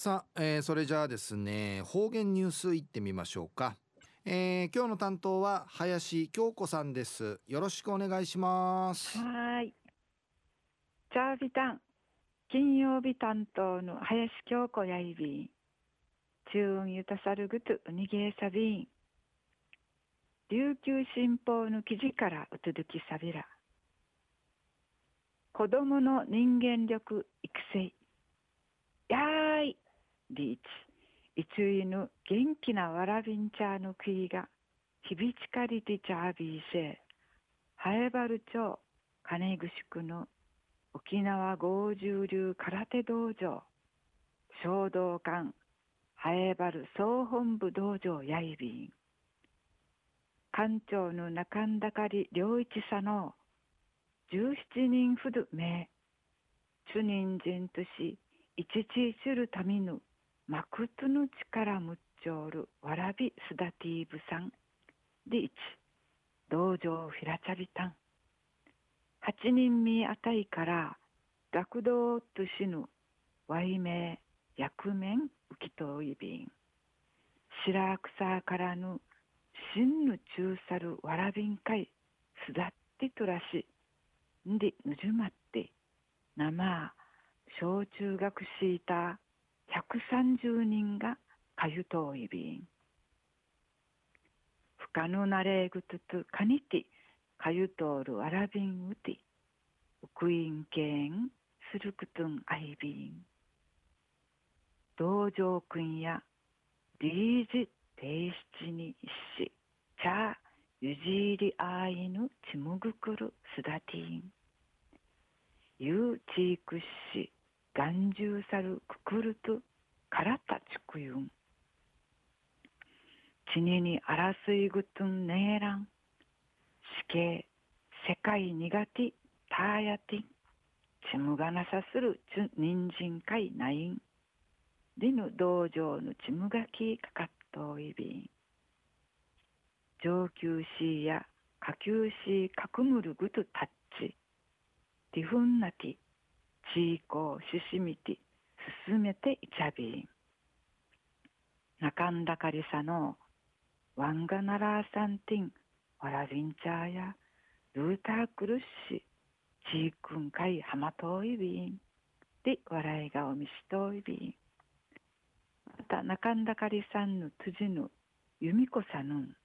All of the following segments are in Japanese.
さあ、えー、それじゃあですね方言ニュースいってみましょうか、えー、今日の担当は林京子さんです。よろしくお願いします。はい。チャービタン金曜日担当の林京子やいびん。中運ゆたさるぐとうにげさびん琉球新報の記事からうつづきさびら。子供の人間力育成。やーリーチ。いついぬ元気なわらびんちゃのくいが響ちかりてちゃびいせはえばる町金ぐしくの沖縄合十流空手道場衝動館はえばる総本部道場やいびん。館長の中んだかり良一さの17人ふる名主人人とし一ちするためぬマクトゥヌチカラムッチョールワラビスダティーブさん。で1、道場フィラチャビタン。8人見あたいから、学童と死ぬ、わいめ、役面、浮きといびん。白草からぬ、真ぬ中さるわらびんかい、すだってとらし、んで、ぬじまって、生、小中学シーター、130人がかゆといびん。不可能なれぐつつかにてかゆとおるわらびんうて、うくいんけんするくとんあいびん。道場くんやリージ提出にし、ちゃゆじいりあいぬちむぐくるすだてん。ゆうちいくし、眼中さるくくるとからたちくゆん。ちににあらすいぐとんねえらん。死刑、世界苦手、たやてん。ちむがなさするち人参かいないん。でぬ道場のちむがきかかっといびん。上級しや下級しかくむるぐとたっち。ティフンナティ。チーコシシミティ進めていちゃびん。中んだかりさのワンガナラーサンティンワラビンチャーやルータークルッシチークンカイハマトイビンで笑い顔見しといびん。また中んだかりさんの辻の由美子さぬん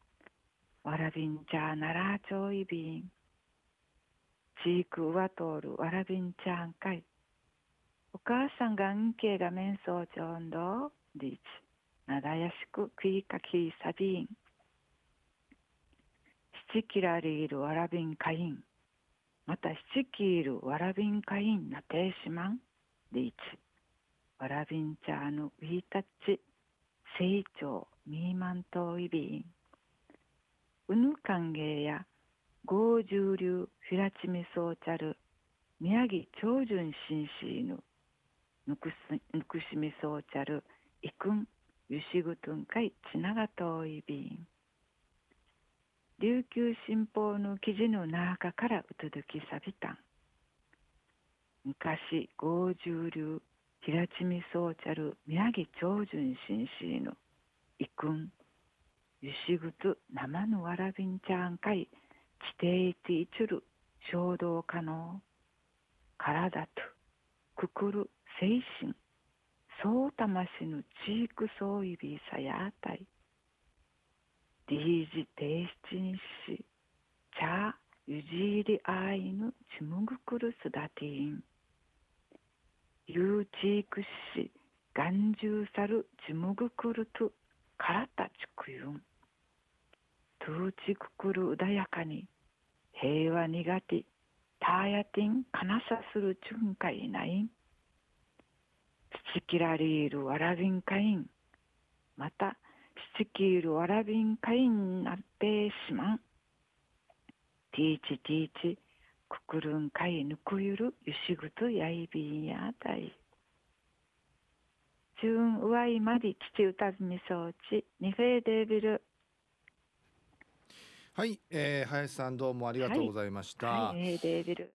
わらびんちゃーならちょいびん。チークウワトールわらびんちゃんかい。お母さんがんけが面相ちょんどリーチなだやしく食いかきさびん七キラリールわらびんかいん。また七キールわらびんかいんなてしまん。リーチわらびんちゃーぬウィータッチ成長ミーマントイビン。うぬ歓迎や合十流フィラチミソーチャル宮城長順紳士ぬぬくすぬくしみそうちゃるいくんゆしぐとんかいちながといびん琉球新報の記事の中からうとどきさびたん昔合十流平地みそうちゃる宮城長順紳士のいくんゆしぐと生のわらびんちゃんかい地底いていちゅる衝動可能体とくくる精神そう魂のチークそういびさやあたいリージ提出にしチャーゆじいりあいぬちむぐくるすだていん。ゆうちいくしがんじゅうさるちむぐくるとからたちくゆん。とうちくくるうだやかに平和苦手たやてんかなさするちゅんかいないん。シキラリールワラビンカインまたシキールワラビンカインなってしまんティーチティーチククルンカイぬくゆるゆしぐとやいびんやたい。チューンうわいまり父歌ずみそうちニフェーデービル。はい、えー、林さんどうもありがとうございました。はい、はい、デービル